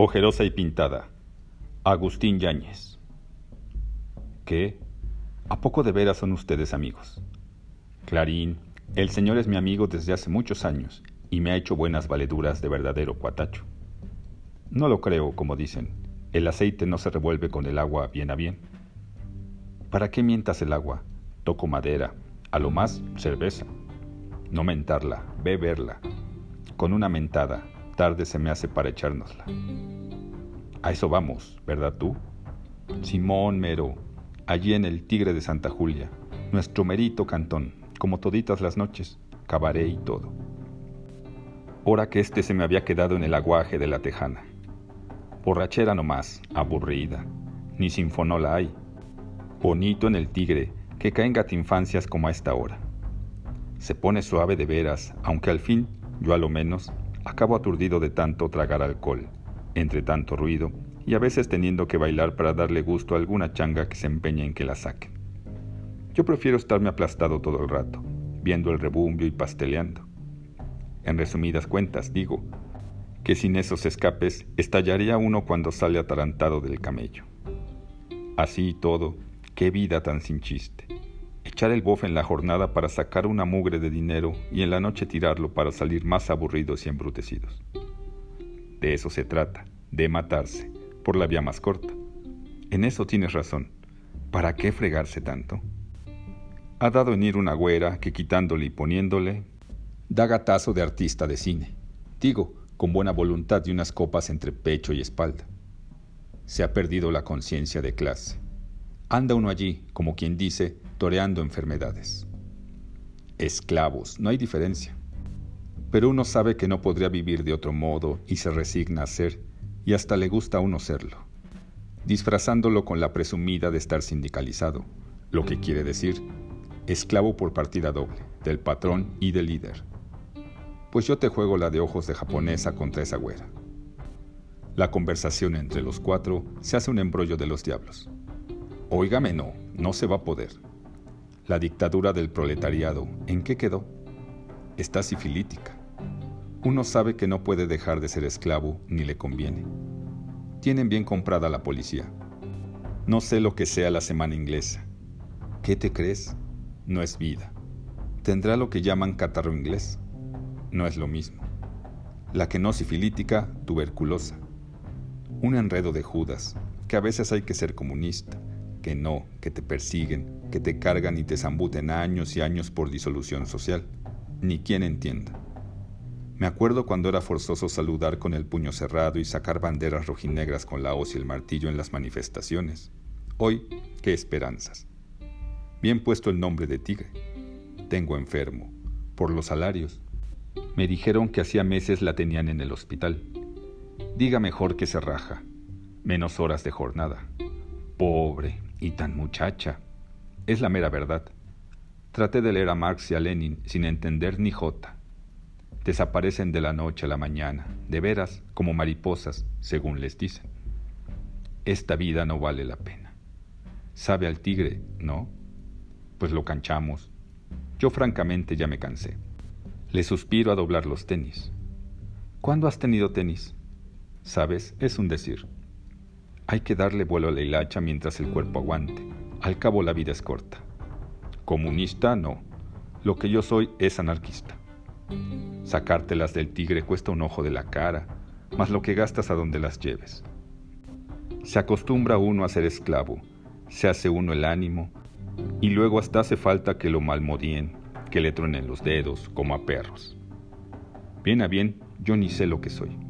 Ojerosa y pintada. Agustín Yáñez. ¿Qué? ¿A poco de veras son ustedes amigos? Clarín, el señor es mi amigo desde hace muchos años y me ha hecho buenas valeduras de verdadero cuatacho. No lo creo, como dicen. El aceite no se revuelve con el agua bien a bien. ¿Para qué mientas el agua? Toco madera, a lo más cerveza. No mentarla, beberla. Con una mentada, tarde se me hace para echárnosla. A eso vamos, ¿verdad tú? Simón Mero, allí en el Tigre de Santa Julia, nuestro merito cantón, como toditas las noches, cabaré y todo. Hora que este se me había quedado en el aguaje de la tejana. Borrachera nomás, aburrida, ni sinfonola hay. Bonito en el Tigre, que caen gatinfancias como a esta hora. Se pone suave de veras, aunque al fin, yo a lo menos, acabo aturdido de tanto tragar alcohol, entre tanto ruido, y a veces teniendo que bailar para darle gusto a alguna changa que se empeñe en que la saquen. Yo prefiero estarme aplastado todo el rato, viendo el rebumbio y pasteleando. En resumidas cuentas, digo, que sin esos escapes estallaría uno cuando sale atarantado del camello. Así y todo, qué vida tan sin chiste echar el bofe en la jornada para sacar una mugre de dinero y en la noche tirarlo para salir más aburridos y embrutecidos. De eso se trata, de matarse, por la vía más corta. En eso tienes razón. ¿Para qué fregarse tanto? Ha dado en ir una güera que quitándole y poniéndole, da gatazo de artista de cine. Digo, con buena voluntad y unas copas entre pecho y espalda. Se ha perdido la conciencia de clase. Anda uno allí, como quien dice, toreando enfermedades. Esclavos, no hay diferencia. Pero uno sabe que no podría vivir de otro modo y se resigna a ser, y hasta le gusta a uno serlo, disfrazándolo con la presumida de estar sindicalizado, lo que quiere decir esclavo por partida doble, del patrón y del líder. Pues yo te juego la de ojos de japonesa contra esa güera. La conversación entre los cuatro se hace un embrollo de los diablos. Óigame, no, no se va a poder. La dictadura del proletariado, ¿en qué quedó? Está sifilítica. Uno sabe que no puede dejar de ser esclavo ni le conviene. Tienen bien comprada la policía. No sé lo que sea la semana inglesa. ¿Qué te crees? No es vida. Tendrá lo que llaman catarro inglés. No es lo mismo. La que no sifilítica, tuberculosa. Un enredo de Judas, que a veces hay que ser comunista, que no, que te persiguen, que te cargan y te zambuten años y años por disolución social. Ni quien entienda. Me acuerdo cuando era forzoso saludar con el puño cerrado y sacar banderas rojinegras con la hoz y el martillo en las manifestaciones. Hoy, qué esperanzas. Bien puesto el nombre de tigre. Tengo enfermo. Por los salarios. Me dijeron que hacía meses la tenían en el hospital. Diga mejor que se raja. Menos horas de jornada. Pobre, y tan muchacha. Es la mera verdad. Traté de leer a Marx y a Lenin sin entender ni jota. Desaparecen de la noche a la mañana, de veras, como mariposas, según les dicen. Esta vida no vale la pena. Sabe al tigre, ¿no? Pues lo canchamos. Yo francamente ya me cansé. Le suspiro a doblar los tenis. ¿Cuándo has tenido tenis? Sabes, es un decir. Hay que darle vuelo a la hilacha mientras el cuerpo aguante. Al cabo la vida es corta. Comunista no. Lo que yo soy es anarquista. Sacártelas del tigre cuesta un ojo de la cara, más lo que gastas a donde las lleves. Se acostumbra uno a ser esclavo, se hace uno el ánimo, y luego hasta hace falta que lo malmodien, que le truenen los dedos, como a perros. Bien a bien, yo ni sé lo que soy.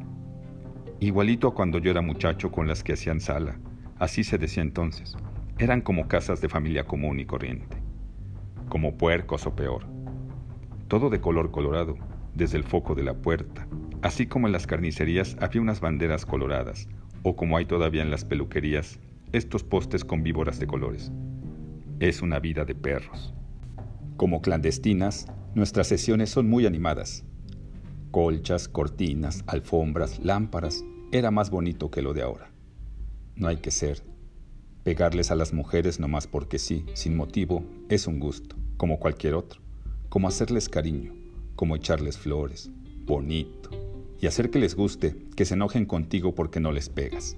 Igualito a cuando yo era muchacho con las que hacían sala, así se decía entonces. Eran como casas de familia común y corriente, como puercos o peor. Todo de color colorado, desde el foco de la puerta, así como en las carnicerías había unas banderas coloradas, o como hay todavía en las peluquerías, estos postes con víboras de colores. Es una vida de perros. Como clandestinas, nuestras sesiones son muy animadas, colchas, cortinas, alfombras, lámparas, era más bonito que lo de ahora. No hay que ser. Pegarles a las mujeres nomás porque sí, sin motivo, es un gusto, como cualquier otro, como hacerles cariño, como echarles flores, bonito. y hacer que les guste, que se enojen contigo porque no les pegas.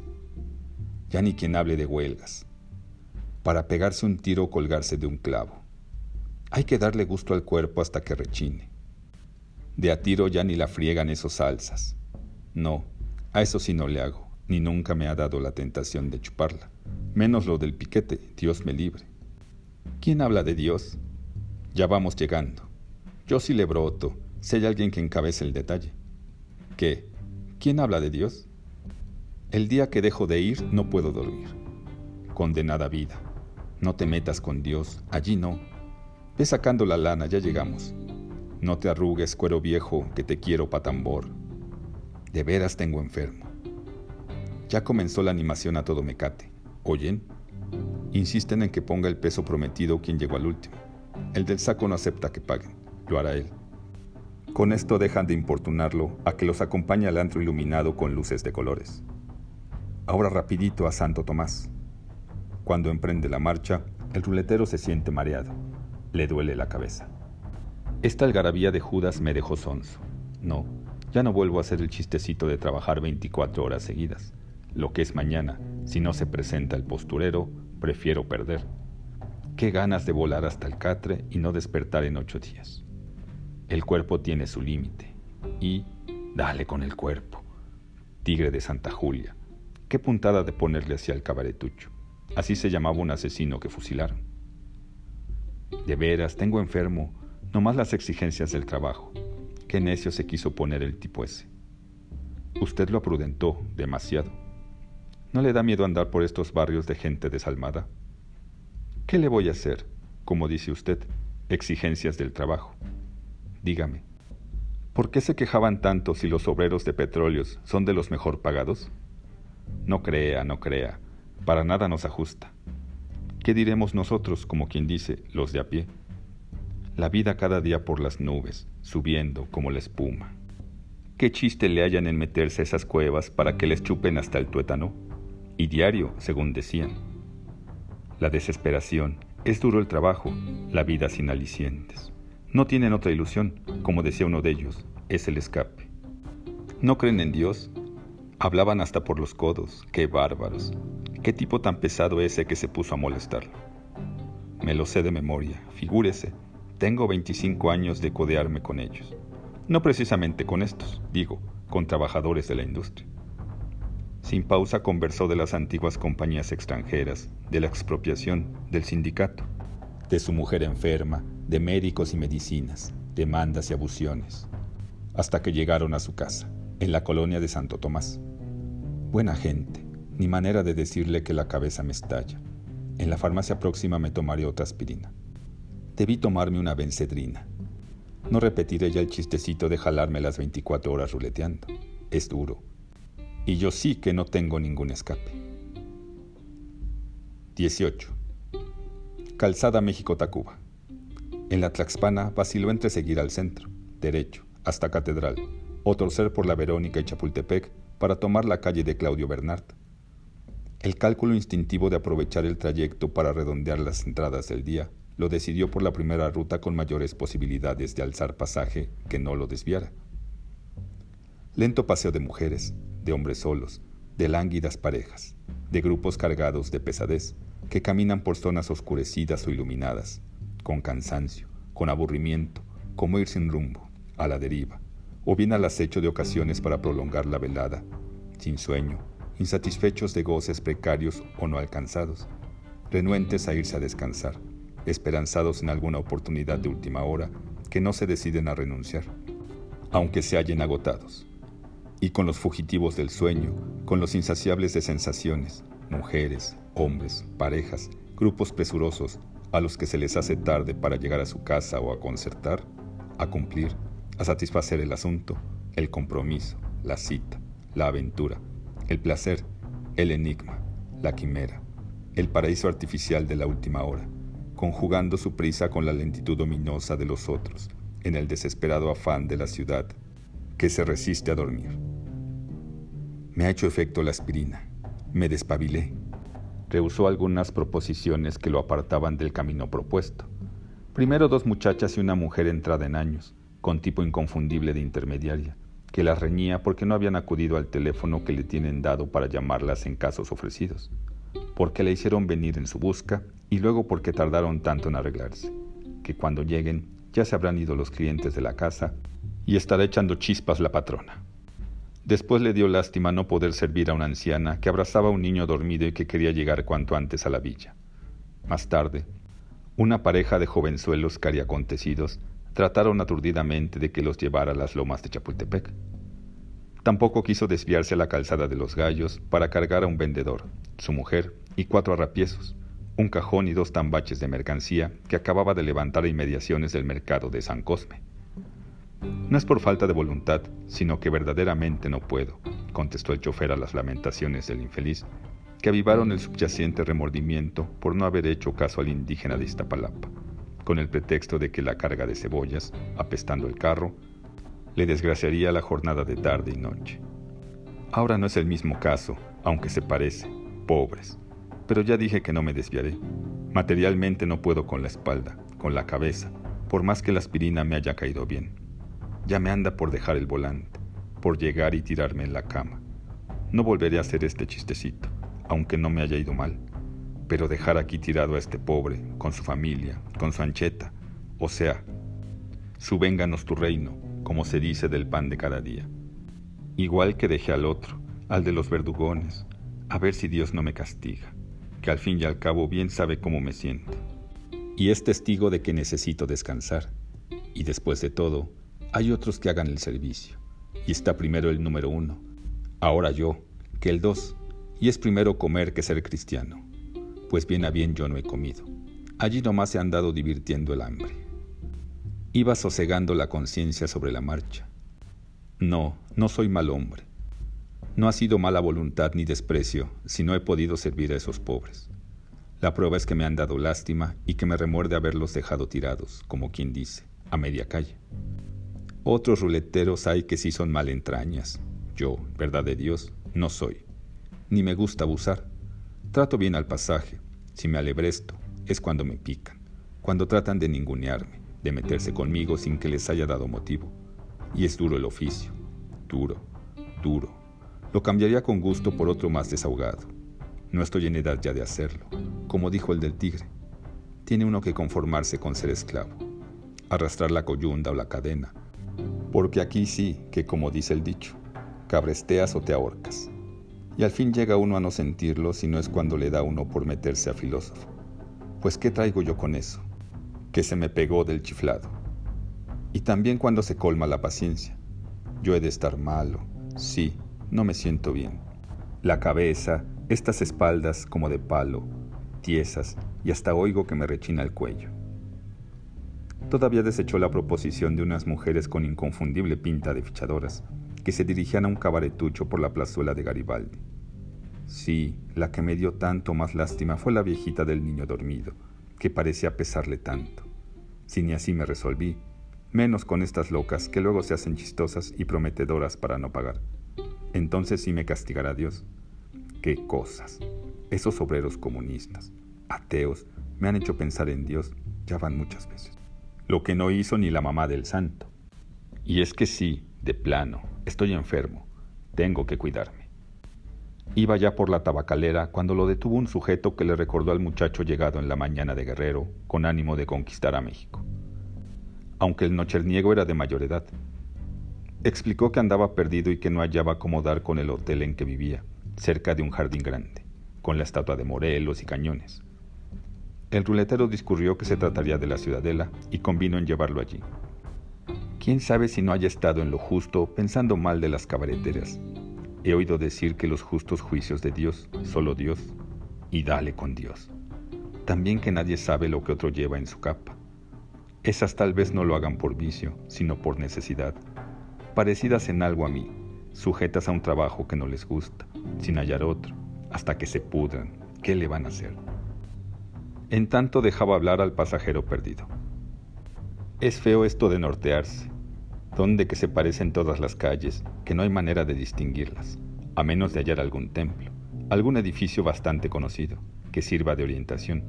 Ya ni quien hable de huelgas. Para pegarse un tiro o colgarse de un clavo. Hay que darle gusto al cuerpo hasta que rechine. De a tiro ya ni la friegan esos salsas. No, a eso sí no le hago, ni nunca me ha dado la tentación de chuparla. Menos lo del piquete, Dios me libre. ¿Quién habla de Dios? Ya vamos llegando. Yo sí le broto, si hay alguien que encabece el detalle. ¿Qué? ¿Quién habla de Dios? El día que dejo de ir no puedo dormir. Condenada vida. No te metas con Dios, allí no. Ve sacando la lana, ya llegamos. No te arrugues, cuero viejo, que te quiero pa' tambor. De veras tengo enfermo. Ya comenzó la animación a todo mecate. ¿Oyen? Insisten en que ponga el peso prometido quien llegó al último. El del saco no acepta que paguen. Lo hará él. Con esto dejan de importunarlo a que los acompañe al antro iluminado con luces de colores. Ahora rapidito a Santo Tomás. Cuando emprende la marcha, el ruletero se siente mareado. Le duele la cabeza. Esta algarabía de Judas me dejó sonso. No, ya no vuelvo a hacer el chistecito de trabajar 24 horas seguidas. Lo que es mañana, si no se presenta el posturero, prefiero perder. Qué ganas de volar hasta el catre y no despertar en ocho días. El cuerpo tiene su límite. Y dale con el cuerpo. Tigre de Santa Julia. Qué puntada de ponerle hacia el cabaretucho. Así se llamaba un asesino que fusilaron. De veras, tengo enfermo, nomás las exigencias del trabajo. Qué necio se quiso poner el tipo ese. Usted lo aprudentó demasiado. ¿No le da miedo andar por estos barrios de gente desalmada? ¿Qué le voy a hacer? Como dice usted, exigencias del trabajo. Dígame, ¿por qué se quejaban tanto si los obreros de petróleos son de los mejor pagados? No crea, no crea, para nada nos ajusta. ¿Qué diremos nosotros, como quien dice, los de a pie? La vida cada día por las nubes, subiendo como la espuma. ¿Qué chiste le hayan en meterse a esas cuevas para que les chupen hasta el tuétano? Y diario, según decían. La desesperación, es duro el trabajo, la vida sin alicientes. No tienen otra ilusión, como decía uno de ellos, es el escape. ¿No creen en Dios? Hablaban hasta por los codos, qué bárbaros. ¿Qué tipo tan pesado ese que se puso a molestarlo? Me lo sé de memoria, figúrese, tengo 25 años de codearme con ellos. No precisamente con estos, digo, con trabajadores de la industria. Sin pausa conversó de las antiguas compañías extranjeras, de la expropiación, del sindicato, de su mujer enferma, de médicos y medicinas, demandas y abusiones, hasta que llegaron a su casa, en la colonia de Santo Tomás. Buena gente, ni manera de decirle que la cabeza me estalla. En la farmacia próxima me tomaré otra aspirina. Debí tomarme una bencedrina. No repetiré ya el chistecito de jalarme las 24 horas ruleteando. Es duro. Y yo sí que no tengo ningún escape. 18. Calzada México-Tacuba. En la Tlaxpana vaciló entre seguir al centro, derecho, hasta Catedral, o torcer por la Verónica y Chapultepec para tomar la calle de Claudio Bernard. El cálculo instintivo de aprovechar el trayecto para redondear las entradas del día lo decidió por la primera ruta con mayores posibilidades de alzar pasaje que no lo desviara. Lento paseo de mujeres, de hombres solos, de lánguidas parejas, de grupos cargados de pesadez, que caminan por zonas oscurecidas o iluminadas, con cansancio, con aburrimiento, como ir sin rumbo, a la deriva, o bien al acecho de ocasiones para prolongar la velada, sin sueño, insatisfechos de goces precarios o no alcanzados, renuentes a irse a descansar, esperanzados en alguna oportunidad de última hora que no se deciden a renunciar, aunque se hallen agotados, y con los fugitivos del sueño, con los insaciables de sensaciones, mujeres, hombres, parejas, grupos presurosos, a los que se les hace tarde para llegar a su casa o a concertar, a cumplir, a satisfacer el asunto, el compromiso, la cita, la aventura, el placer, el enigma, la quimera, el paraíso artificial de la última hora, conjugando su prisa con la lentitud ominosa de los otros, en el desesperado afán de la ciudad, que se resiste a dormir. Me ha hecho efecto la aspirina, me despabilé, rehusó algunas proposiciones que lo apartaban del camino propuesto. Primero dos muchachas y una mujer entrada en años, con tipo inconfundible de intermediaria, que las reñía porque no habían acudido al teléfono que le tienen dado para llamarlas en casos ofrecidos, porque le hicieron venir en su busca y luego porque tardaron tanto en arreglarse, que cuando lleguen ya se habrán ido los clientes de la casa y estará echando chispas la patrona. Después le dio lástima no poder servir a una anciana que abrazaba a un niño dormido y que quería llegar cuanto antes a la villa. Más tarde, una pareja de jovenzuelos cariacontecidos trataron aturdidamente de que los llevara a las lomas de Chapultepec. Tampoco quiso desviarse a la calzada de los gallos para cargar a un vendedor, su mujer y cuatro arrapiezos, un cajón y dos tambaches de mercancía que acababa de levantar a inmediaciones del mercado de San Cosme. No es por falta de voluntad, sino que verdaderamente no puedo, contestó el chofer a las lamentaciones del infeliz, que avivaron el subyacente remordimiento por no haber hecho caso al indígena de Iztapalapa con el pretexto de que la carga de cebollas, apestando el carro, le desgraciaría la jornada de tarde y noche. Ahora no es el mismo caso, aunque se parece, pobres, pero ya dije que no me desviaré. Materialmente no puedo con la espalda, con la cabeza, por más que la aspirina me haya caído bien. Ya me anda por dejar el volante, por llegar y tirarme en la cama. No volveré a hacer este chistecito, aunque no me haya ido mal pero dejar aquí tirado a este pobre, con su familia, con su ancheta, o sea, su vénganos tu reino, como se dice del pan de cada día. Igual que dejé al otro, al de los verdugones, a ver si Dios no me castiga, que al fin y al cabo bien sabe cómo me siento. Y es testigo de que necesito descansar. Y después de todo, hay otros que hagan el servicio. Y está primero el número uno, ahora yo, que el dos, y es primero comer que ser cristiano pues bien a bien yo no he comido. Allí nomás se han dado divirtiendo el hambre. Iba sosegando la conciencia sobre la marcha. No, no soy mal hombre. No ha sido mala voluntad ni desprecio si no he podido servir a esos pobres. La prueba es que me han dado lástima y que me remuerde haberlos dejado tirados, como quien dice, a media calle. Otros ruleteros hay que sí son mal entrañas. Yo, verdad de Dios, no soy. Ni me gusta abusar. Trato bien al pasaje. Si me alebresto, es cuando me pican, cuando tratan de ningunearme, de meterse conmigo sin que les haya dado motivo. Y es duro el oficio. Duro, duro. Lo cambiaría con gusto por otro más desahogado. No estoy en edad ya de hacerlo, como dijo el del tigre. Tiene uno que conformarse con ser esclavo, arrastrar la coyunda o la cadena, porque aquí sí que, como dice el dicho, cabresteas o te ahorcas. Y al fin llega uno a no sentirlo si no es cuando le da uno por meterse a filósofo. Pues ¿qué traigo yo con eso? Que se me pegó del chiflado. Y también cuando se colma la paciencia. Yo he de estar malo. Sí, no me siento bien. La cabeza, estas espaldas como de palo, tiesas, y hasta oigo que me rechina el cuello. Todavía desechó la proposición de unas mujeres con inconfundible pinta de fichadoras, que se dirigían a un cabaretucho por la plazuela de Garibaldi. Sí, la que me dio tanto más lástima fue la viejita del niño dormido, que parecía pesarle tanto. Si ni así me resolví, menos con estas locas que luego se hacen chistosas y prometedoras para no pagar. Entonces sí me castigará Dios. Qué cosas. Esos obreros comunistas, ateos, me han hecho pensar en Dios, ya van muchas veces. Lo que no hizo ni la mamá del santo. Y es que sí, de plano, estoy enfermo, tengo que cuidarme. Iba ya por la tabacalera cuando lo detuvo un sujeto que le recordó al muchacho llegado en la mañana de Guerrero con ánimo de conquistar a México. Aunque el nocherniego era de mayor edad. Explicó que andaba perdido y que no hallaba cómo dar con el hotel en que vivía, cerca de un jardín grande, con la estatua de Morelos y cañones. El ruletero discurrió que se trataría de la ciudadela y convino en llevarlo allí. ¿Quién sabe si no haya estado en lo justo pensando mal de las cabareteras? He oído decir que los justos juicios de Dios, solo Dios, y dale con Dios. También que nadie sabe lo que otro lleva en su capa. Esas tal vez no lo hagan por vicio, sino por necesidad. Parecidas en algo a mí, sujetas a un trabajo que no les gusta, sin hallar otro, hasta que se pudran. ¿Qué le van a hacer? En tanto dejaba hablar al pasajero perdido. Es feo esto de nortearse, donde que se parecen todas las calles, que no hay manera de distinguirlas, a menos de hallar algún templo, algún edificio bastante conocido, que sirva de orientación.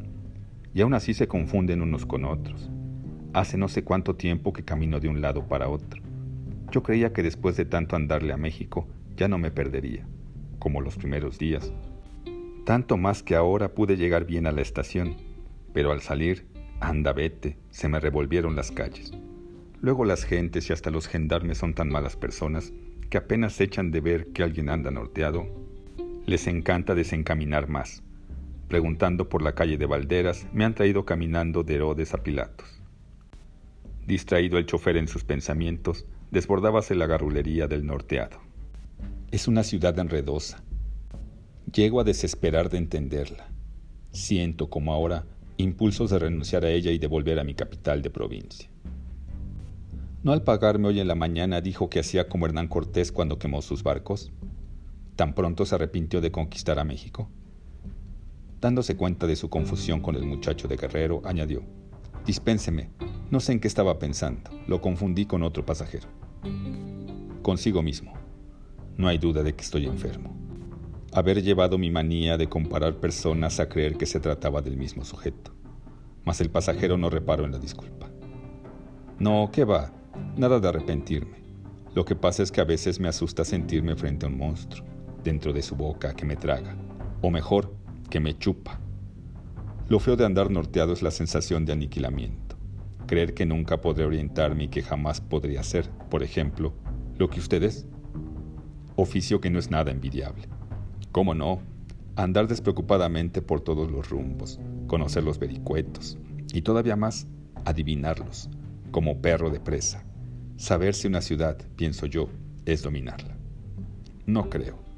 Y aún así se confunden unos con otros. Hace no sé cuánto tiempo que camino de un lado para otro. Yo creía que después de tanto andarle a México ya no me perdería, como los primeros días. Tanto más que ahora pude llegar bien a la estación, pero al salir, anda vete, se me revolvieron las calles. Luego las gentes y hasta los gendarmes son tan malas personas que apenas echan de ver que alguien anda norteado, les encanta desencaminar más. Preguntando por la calle de Valderas, me han traído caminando de Herodes a Pilatos. Distraído el chofer en sus pensamientos, desbordábase la garrulería del norteado. Es una ciudad enredosa. Llego a desesperar de entenderla. Siento, como ahora, impulsos de renunciar a ella y de volver a mi capital de provincia. ¿No al pagarme hoy en la mañana dijo que hacía como Hernán Cortés cuando quemó sus barcos? ¿Tan pronto se arrepintió de conquistar a México? Dándose cuenta de su confusión con el muchacho de Guerrero, añadió, Dispénseme, no sé en qué estaba pensando, lo confundí con otro pasajero. Consigo mismo. No hay duda de que estoy enfermo. Haber llevado mi manía de comparar personas a creer que se trataba del mismo sujeto. Mas el pasajero no reparó en la disculpa. No, ¿qué va? Nada de arrepentirme. Lo que pasa es que a veces me asusta sentirme frente a un monstruo, dentro de su boca, que me traga. O mejor, que me chupa. Lo feo de andar norteado es la sensación de aniquilamiento. Creer que nunca podré orientarme y que jamás podría hacer, por ejemplo, lo que ustedes. Oficio que no es nada envidiable. ¿Cómo no? Andar despreocupadamente por todos los rumbos, conocer los vericuetos y todavía más, adivinarlos, como perro de presa. Saber si una ciudad, pienso yo, es dominarla. No creo.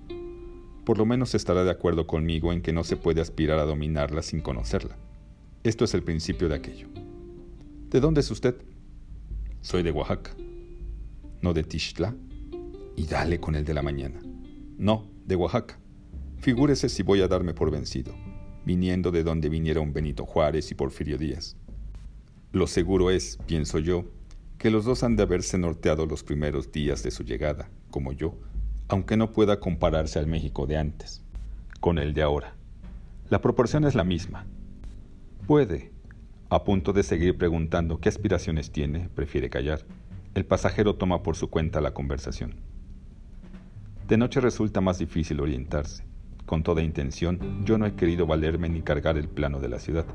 Por lo menos estará de acuerdo conmigo en que no se puede aspirar a dominarla sin conocerla. Esto es el principio de aquello. ¿De dónde es usted? Soy de Oaxaca. ¿No de Tixtla? Y dale con el de la mañana. No, de Oaxaca. Figúrese si voy a darme por vencido, viniendo de donde vinieron Benito Juárez y Porfirio Díaz. Lo seguro es, pienso yo, que los dos han de haberse norteado los primeros días de su llegada, como yo, aunque no pueda compararse al México de antes, con el de ahora. La proporción es la misma. Puede, a punto de seguir preguntando qué aspiraciones tiene, prefiere callar. El pasajero toma por su cuenta la conversación. De noche resulta más difícil orientarse. Con toda intención, yo no he querido valerme ni cargar el plano de la ciudad.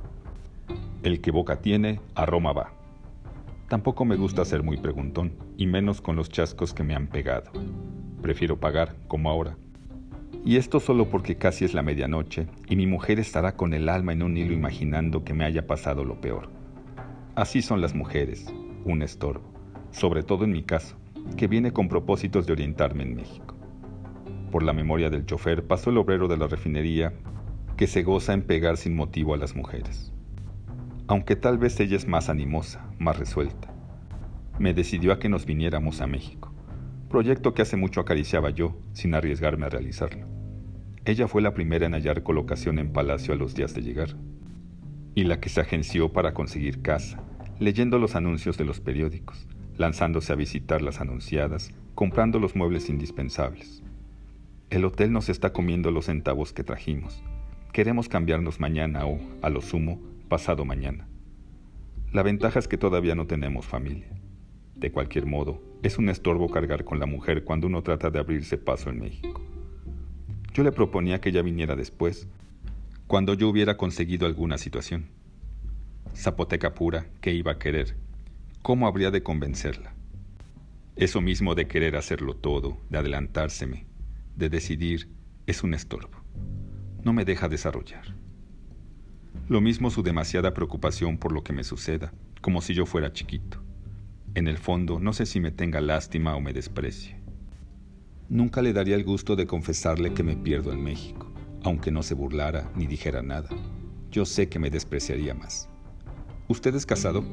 El que boca tiene, a Roma va. Tampoco me gusta ser muy preguntón, y menos con los chascos que me han pegado. Prefiero pagar, como ahora. Y esto solo porque casi es la medianoche y mi mujer estará con el alma en un hilo imaginando que me haya pasado lo peor. Así son las mujeres, un estorbo, sobre todo en mi caso, que viene con propósitos de orientarme en México. Por la memoria del chofer pasó el obrero de la refinería que se goza en pegar sin motivo a las mujeres. Aunque tal vez ella es más animosa, más resuelta. Me decidió a que nos viniéramos a México proyecto que hace mucho acariciaba yo, sin arriesgarme a realizarlo. Ella fue la primera en hallar colocación en palacio a los días de llegar, y la que se agenció para conseguir casa, leyendo los anuncios de los periódicos, lanzándose a visitar las anunciadas, comprando los muebles indispensables. El hotel nos está comiendo los centavos que trajimos. Queremos cambiarnos mañana o, a lo sumo, pasado mañana. La ventaja es que todavía no tenemos familia. De cualquier modo, es un estorbo cargar con la mujer cuando uno trata de abrirse paso en México. Yo le proponía que ella viniera después, cuando yo hubiera conseguido alguna situación. Zapoteca pura, ¿qué iba a querer? ¿Cómo habría de convencerla? Eso mismo de querer hacerlo todo, de adelantárseme, de decidir, es un estorbo. No me deja desarrollar. Lo mismo su demasiada preocupación por lo que me suceda, como si yo fuera chiquito. En el fondo, no sé si me tenga lástima o me desprecie. Nunca le daría el gusto de confesarle que me pierdo en México, aunque no se burlara ni dijera nada. Yo sé que me despreciaría más. ¿Usted es casado?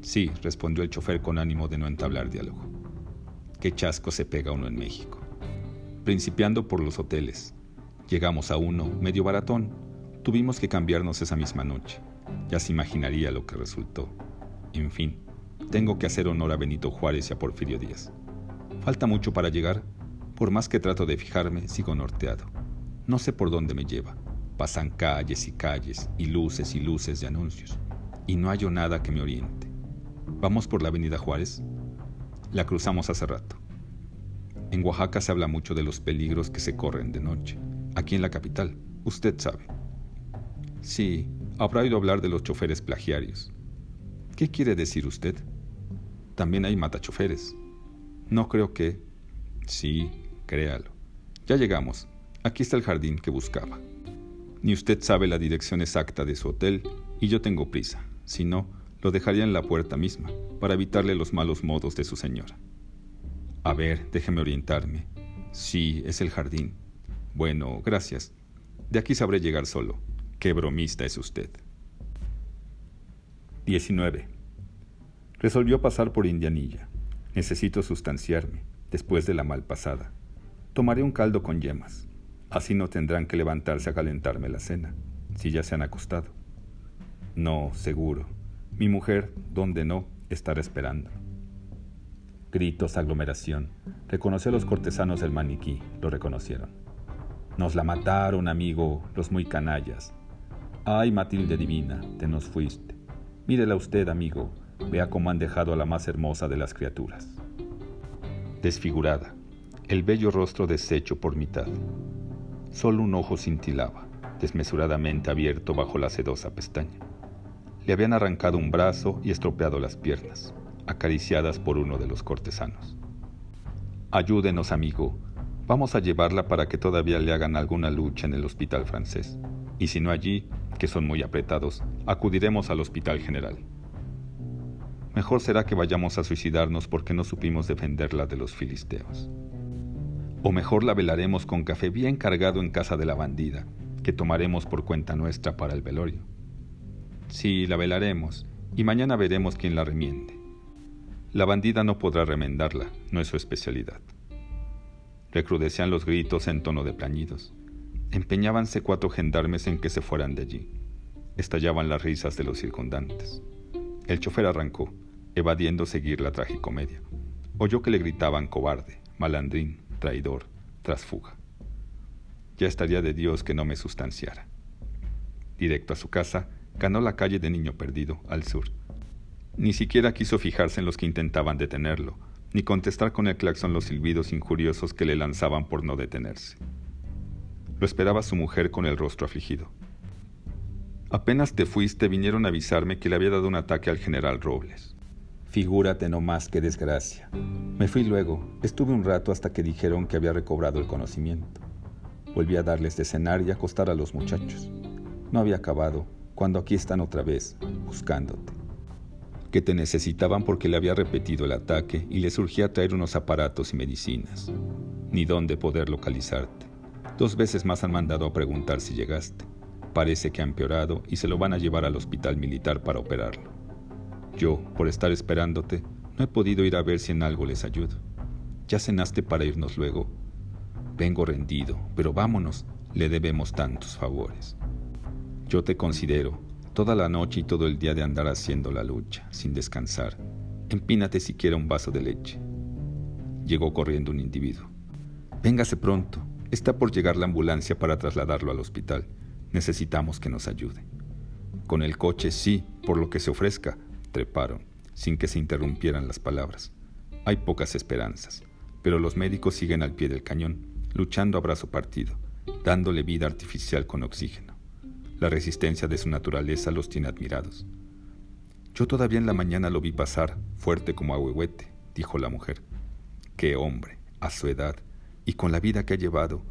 Sí, respondió el chofer con ánimo de no entablar diálogo. Qué chasco se pega uno en México. Principiando por los hoteles. Llegamos a uno, medio baratón. Tuvimos que cambiarnos esa misma noche. Ya se imaginaría lo que resultó. En fin, tengo que hacer honor a Benito Juárez y a Porfirio Díaz. Falta mucho para llegar. Por más que trato de fijarme, sigo norteado. No sé por dónde me lleva. Pasan calles y calles y luces y luces de anuncios. Y no hallo nada que me oriente. ¿Vamos por la Avenida Juárez? La cruzamos hace rato. En Oaxaca se habla mucho de los peligros que se corren de noche. Aquí en la capital, usted sabe. Sí, habrá oído hablar de los choferes plagiarios. ¿Qué quiere decir usted? También hay matachoferes. No creo que... Sí, créalo. Ya llegamos. Aquí está el jardín que buscaba. Ni usted sabe la dirección exacta de su hotel y yo tengo prisa. Si no, lo dejaría en la puerta misma para evitarle los malos modos de su señora. A ver, déjeme orientarme. Sí, es el jardín. Bueno, gracias. De aquí sabré llegar solo. Qué bromista es usted. 19. Resolvió pasar por Indianilla. Necesito sustanciarme, después de la mal pasada. Tomaré un caldo con yemas. Así no tendrán que levantarse a calentarme la cena, si ya se han acostado. No, seguro. Mi mujer, donde no, estará esperando. Gritos, aglomeración. Reconoció a los cortesanos del maniquí, lo reconocieron. Nos la mataron, amigo, los muy canallas. Ay, Matilde divina, te nos fuiste. Mírela usted, amigo, vea cómo han dejado a la más hermosa de las criaturas. Desfigurada, el bello rostro deshecho por mitad. Solo un ojo cintilaba, desmesuradamente abierto bajo la sedosa pestaña. Le habían arrancado un brazo y estropeado las piernas, acariciadas por uno de los cortesanos. Ayúdenos, amigo. Vamos a llevarla para que todavía le hagan alguna lucha en el hospital francés. Y si no allí, que son muy apretados, acudiremos al hospital general. Mejor será que vayamos a suicidarnos porque no supimos defenderla de los filisteos. O mejor la velaremos con café bien cargado en casa de la bandida, que tomaremos por cuenta nuestra para el velorio. Sí, la velaremos, y mañana veremos quién la remiende. La bandida no podrá remendarla, no es su especialidad. Recrudecían los gritos en tono de plañidos. Empeñábanse cuatro gendarmes en que se fueran de allí. Estallaban las risas de los circundantes. El chofer arrancó, evadiendo seguir la tragicomedia. Oyó que le gritaban cobarde, malandrín, traidor, tras fuga. Ya estaría de Dios que no me sustanciara. Directo a su casa, ganó la calle de Niño Perdido, al sur. Ni siquiera quiso fijarse en los que intentaban detenerlo, ni contestar con el claxon los silbidos injuriosos que le lanzaban por no detenerse. Lo esperaba su mujer con el rostro afligido. Apenas te fuiste vinieron a avisarme que le había dado un ataque al general Robles. Figúrate no más qué desgracia. Me fui luego, estuve un rato hasta que dijeron que había recobrado el conocimiento. Volví a darles de cenar y acostar a los muchachos. No había acabado cuando aquí están otra vez, buscándote. Que te necesitaban porque le había repetido el ataque y le surgía traer unos aparatos y medicinas. Ni dónde poder localizarte. Dos veces más han mandado a preguntar si llegaste. Parece que ha empeorado y se lo van a llevar al hospital militar para operarlo. Yo, por estar esperándote, no he podido ir a ver si en algo les ayudo. ¿Ya cenaste para irnos luego? Vengo rendido, pero vámonos, le debemos tantos favores. Yo te considero, toda la noche y todo el día de andar haciendo la lucha, sin descansar. Empínate siquiera un vaso de leche. Llegó corriendo un individuo. Véngase pronto, está por llegar la ambulancia para trasladarlo al hospital. Necesitamos que nos ayude. Con el coche sí, por lo que se ofrezca, treparon, sin que se interrumpieran las palabras. Hay pocas esperanzas, pero los médicos siguen al pie del cañón, luchando a brazo partido, dándole vida artificial con oxígeno. La resistencia de su naturaleza los tiene admirados. Yo todavía en la mañana lo vi pasar, fuerte como ahuehuete, dijo la mujer. Qué hombre, a su edad, y con la vida que ha llevado,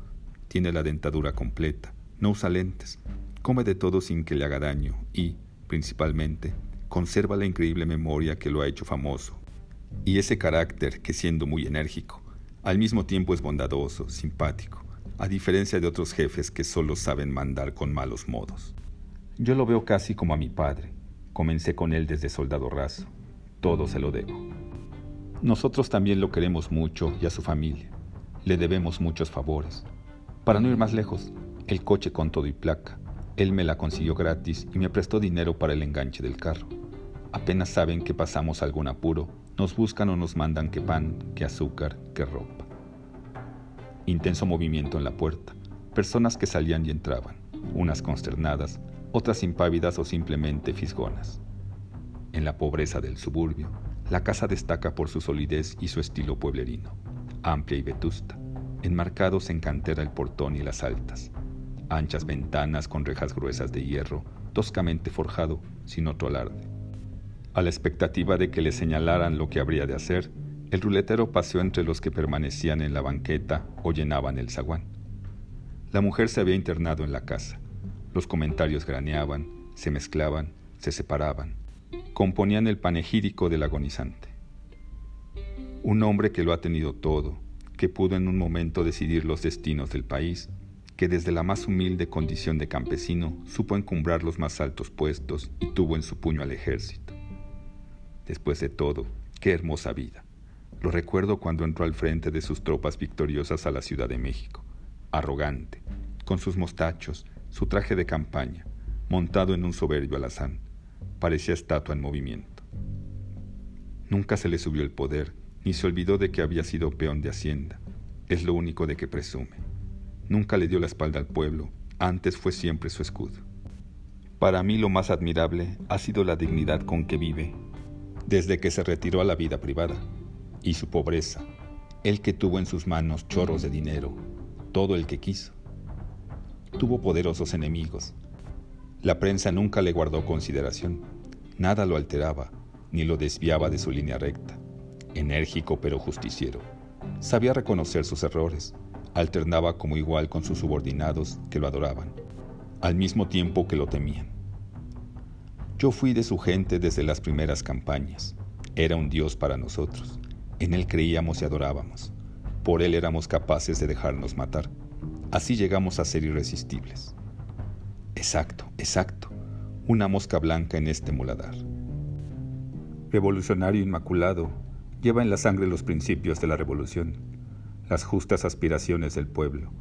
tiene la dentadura completa, no usa lentes, come de todo sin que le haga daño y, principalmente, conserva la increíble memoria que lo ha hecho famoso, y ese carácter que siendo muy enérgico, al mismo tiempo es bondadoso, simpático, a diferencia de otros jefes que solo saben mandar con malos modos. Yo lo veo casi como a mi padre. Comencé con él desde soldado raso. Todo se lo debo. Nosotros también lo queremos mucho y a su familia. Le debemos muchos favores. Para no ir más lejos, el coche con todo y placa. Él me la consiguió gratis y me prestó dinero para el enganche del carro. Apenas saben que pasamos algún apuro, nos buscan o nos mandan que pan, que azúcar, que ropa. Intenso movimiento en la puerta, personas que salían y entraban, unas consternadas, otras impávidas o simplemente fisgonas. En la pobreza del suburbio, La casa destaca por su solidez y su estilo pueblerino, amplia y vetusta, enmarcados en cantera el portón y las altas, anchas ventanas con rejas gruesas de hierro, toscamente forjado, sin otro alarde. A la expectativa de que le señalaran lo que habría de hacer, el ruletero paseó entre los que permanecían en la banqueta o llenaban el zaguán. La mujer se había internado en la casa. Los comentarios graneaban, se mezclaban, se separaban, componían el panegírico del agonizante. Un hombre que lo ha tenido todo, que pudo en un momento decidir los destinos del país, que desde la más humilde condición de campesino supo encumbrar los más altos puestos y tuvo en su puño al ejército. Después de todo, qué hermosa vida. Lo recuerdo cuando entró al frente de sus tropas victoriosas a la Ciudad de México, arrogante, con sus mostachos, su traje de campaña, montado en un soberbio alazán. Parecía estatua en movimiento. Nunca se le subió el poder, ni se olvidó de que había sido peón de Hacienda. Es lo único de que presume. Nunca le dio la espalda al pueblo, antes fue siempre su escudo. Para mí lo más admirable ha sido la dignidad con que vive, desde que se retiró a la vida privada y su pobreza, el que tuvo en sus manos chorros de dinero, todo el que quiso. Tuvo poderosos enemigos. La prensa nunca le guardó consideración, nada lo alteraba, ni lo desviaba de su línea recta. Enérgico pero justiciero, sabía reconocer sus errores, alternaba como igual con sus subordinados que lo adoraban, al mismo tiempo que lo temían. Yo fui de su gente desde las primeras campañas. Era un Dios para nosotros. En Él creíamos y adorábamos. Por Él éramos capaces de dejarnos matar. Así llegamos a ser irresistibles. Exacto, exacto. Una mosca blanca en este muladar. Revolucionario inmaculado, lleva en la sangre los principios de la revolución, las justas aspiraciones del pueblo,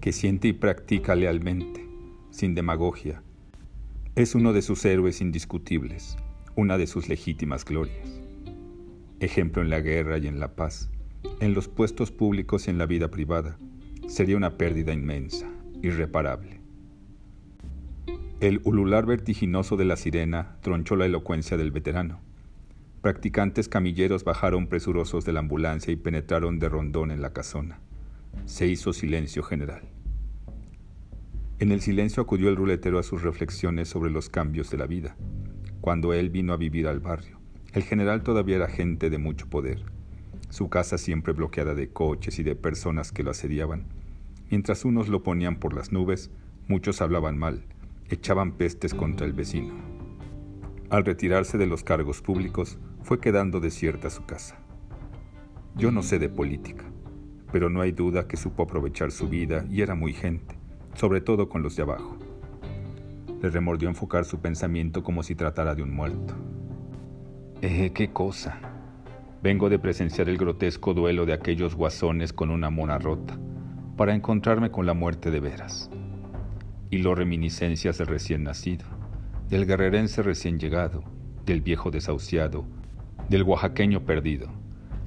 que siente y practica lealmente, sin demagogia. Es uno de sus héroes indiscutibles, una de sus legítimas glorias ejemplo en la guerra y en la paz, en los puestos públicos y en la vida privada, sería una pérdida inmensa, irreparable. El ulular vertiginoso de la sirena tronchó la elocuencia del veterano. Practicantes camilleros bajaron presurosos de la ambulancia y penetraron de rondón en la casona. Se hizo silencio general. En el silencio acudió el ruletero a sus reflexiones sobre los cambios de la vida, cuando él vino a vivir al barrio. El general todavía era gente de mucho poder, su casa siempre bloqueada de coches y de personas que lo asediaban. Mientras unos lo ponían por las nubes, muchos hablaban mal, echaban pestes contra el vecino. Al retirarse de los cargos públicos, fue quedando desierta su casa. Yo no sé de política, pero no hay duda que supo aprovechar su vida y era muy gente, sobre todo con los de abajo. Le remordió enfocar su pensamiento como si tratara de un muerto. Eh, qué cosa. Vengo de presenciar el grotesco duelo de aquellos guasones con una mona rota, para encontrarme con la muerte de veras. Y lo reminiscencias del recién nacido, del guerrerense recién llegado, del viejo desahuciado, del oaxaqueño perdido,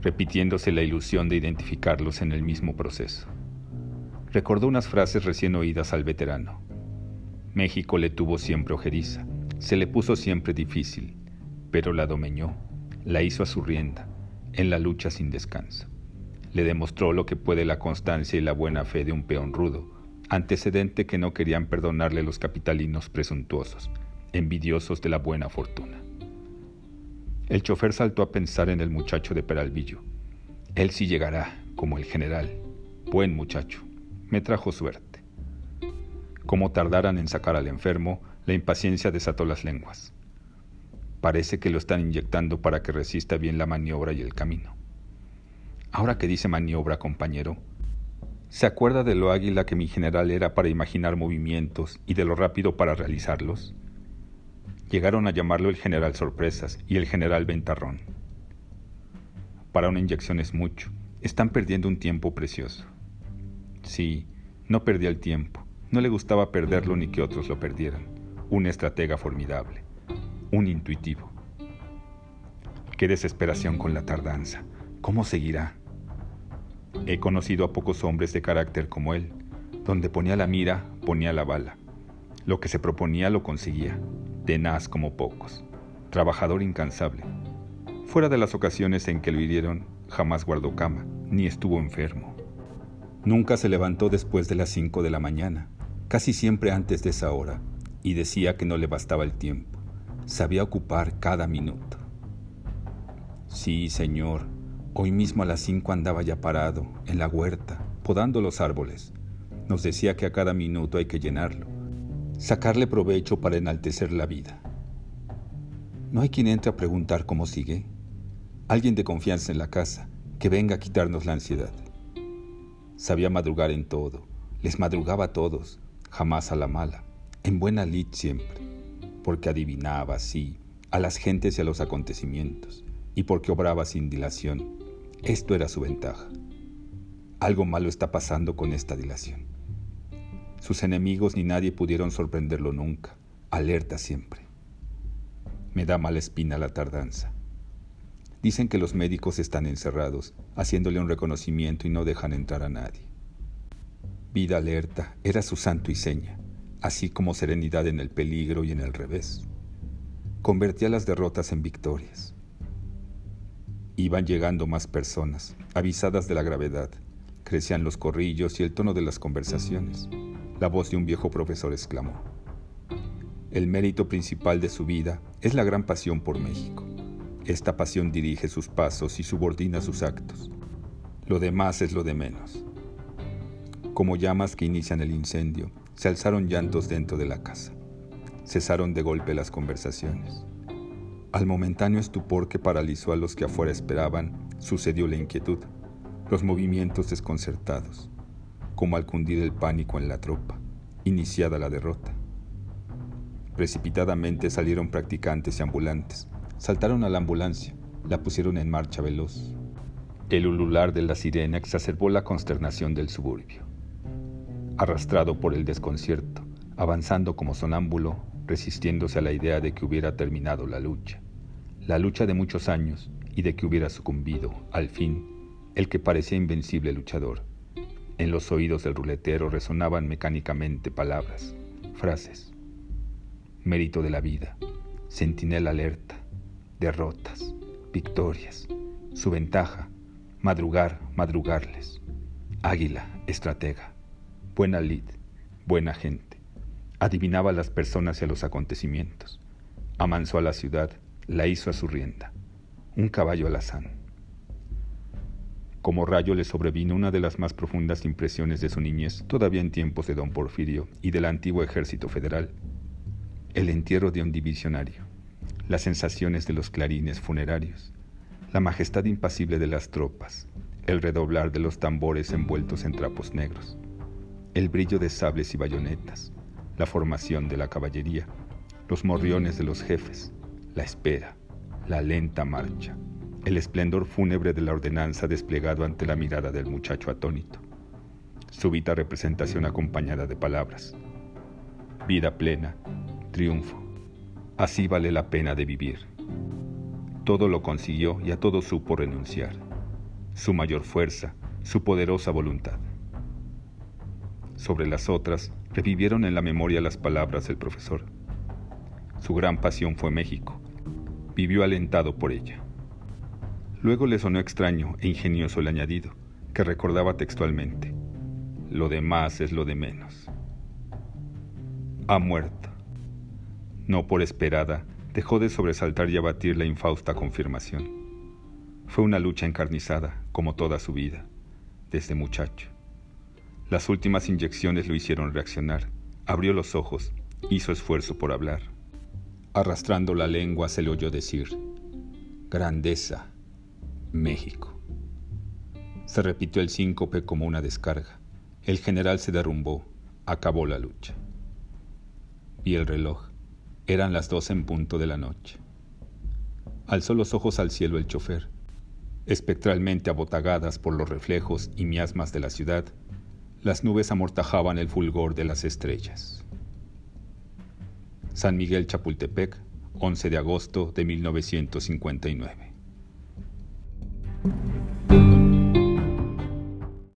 repitiéndose la ilusión de identificarlos en el mismo proceso. Recordó unas frases recién oídas al veterano. México le tuvo siempre ojeriza, se le puso siempre difícil, pero la domeñó, la hizo a su rienda, en la lucha sin descanso. Le demostró lo que puede la constancia y la buena fe de un peón rudo, antecedente que no querían perdonarle los capitalinos presuntuosos, envidiosos de la buena fortuna. El chofer saltó a pensar en el muchacho de Peralvillo. Él sí llegará, como el general. Buen muchacho. Me trajo suerte. Como tardaran en sacar al enfermo, la impaciencia desató las lenguas. Parece que lo están inyectando para que resista bien la maniobra y el camino. Ahora que dice maniobra, compañero, ¿se acuerda de lo águila que mi general era para imaginar movimientos y de lo rápido para realizarlos? Llegaron a llamarlo el general sorpresas y el general ventarrón. Para una inyección es mucho. Están perdiendo un tiempo precioso. Sí, no perdía el tiempo. No le gustaba perderlo ni que otros lo perdieran. Un estratega formidable un intuitivo. Qué desesperación con la tardanza. ¿Cómo seguirá? He conocido a pocos hombres de carácter como él, donde ponía la mira, ponía la bala. Lo que se proponía lo conseguía, tenaz como pocos, trabajador incansable. Fuera de las ocasiones en que lo hirieron, jamás guardó cama, ni estuvo enfermo. Nunca se levantó después de las cinco de la mañana, casi siempre antes de esa hora, y decía que no le bastaba el tiempo. Sabía ocupar cada minuto. Sí, señor, hoy mismo a las cinco andaba ya parado, en la huerta, podando los árboles. Nos decía que a cada minuto hay que llenarlo, sacarle provecho para enaltecer la vida. No hay quien entre a preguntar cómo sigue. Alguien de confianza en la casa, que venga a quitarnos la ansiedad. Sabía madrugar en todo, les madrugaba a todos, jamás a la mala, en buena lid siempre, porque adivinaba, sí, a las gentes y a los acontecimientos, y porque obraba sin dilación. Esto era su ventaja. Algo malo está pasando con esta dilación. Sus enemigos ni nadie pudieron sorprenderlo nunca, alerta siempre. Me da mala espina la tardanza. Dicen que los médicos están encerrados, haciéndole un reconocimiento y no dejan entrar a nadie. Vida alerta era su santo y seña, así como serenidad en el peligro y en el revés. Convertía las derrotas en victorias. Iban llegando más personas, avisadas de la gravedad, Crecían los corrillos y el tono de las conversaciones. La voz de un viejo profesor exclamó. El mérito principal de su vida es la gran pasión por México. Esta pasión dirige sus pasos y subordina sus actos. Lo demás es lo de menos. Como llamas que inician el incendio, se alzaron llantos dentro de la casa. Cesaron de golpe las conversaciones. Al momentáneo estupor que paralizó a los que afuera esperaban, sucedió la inquietud los movimientos desconcertados, como al cundir el pánico en la tropa, iniciada la derrota. Precipitadamente salieron practicantes y ambulantes, saltaron a la ambulancia, la pusieron en marcha veloz. El ulular de la sirena exacerbó la consternación del suburbio. Arrastrado por el desconcierto, avanzando como sonámbulo, resistiéndose a la idea de que hubiera terminado la lucha, la lucha de muchos años y de que hubiera sucumbido, al fin, el que parecía invencible luchador. En los oídos del ruletero resonaban mecánicamente palabras, frases. Mérito de la vida, centinela alerta, derrotas, victorias, su ventaja, madrugar, madrugarles. Águila, estratega, buena lid, buena gente. Adivinaba a las personas y a los acontecimientos. Amansó a la ciudad, la hizo a su rienda. Un caballo alazán. Como rayo le sobrevino una de las más profundas impresiones de su niñez, todavía en tiempos de don Porfirio y del antiguo ejército federal. El entierro de un divisionario, las sensaciones de los clarines funerarios, la majestad impasible de las tropas, el redoblar de los tambores envueltos en trapos negros, el brillo de sables y bayonetas, la formación de la caballería, los morriones de los jefes, la espera, la lenta marcha el esplendor fúnebre de la ordenanza desplegado ante la mirada del muchacho atónito. Súbita representación acompañada de palabras. Vida plena, triunfo. Así vale la pena de vivir. Todo lo consiguió y a todo supo renunciar. Su mayor fuerza, su poderosa voluntad. Sobre las otras, revivieron en la memoria las palabras del profesor. Su gran pasión fue México. Vivió alentado por ella. Luego le sonó extraño e ingenioso el añadido, que recordaba textualmente. Lo demás es lo de menos. Ha muerto. No por esperada, dejó de sobresaltar y abatir la infausta confirmación. Fue una lucha encarnizada, como toda su vida, desde muchacho. Las últimas inyecciones lo hicieron reaccionar. Abrió los ojos, hizo esfuerzo por hablar. Arrastrando la lengua se le oyó decir, Grandeza, México. Se repitió el síncope como una descarga. El general se derrumbó. Acabó la lucha. Vi el reloj. Eran las dos en punto de la noche. Alzó los ojos al cielo el chofer. Espectralmente abotagadas por los reflejos y miasmas de la ciudad, las nubes amortajaban el fulgor de las estrellas. San Miguel Chapultepec, 11 de agosto de 1959. Thank you.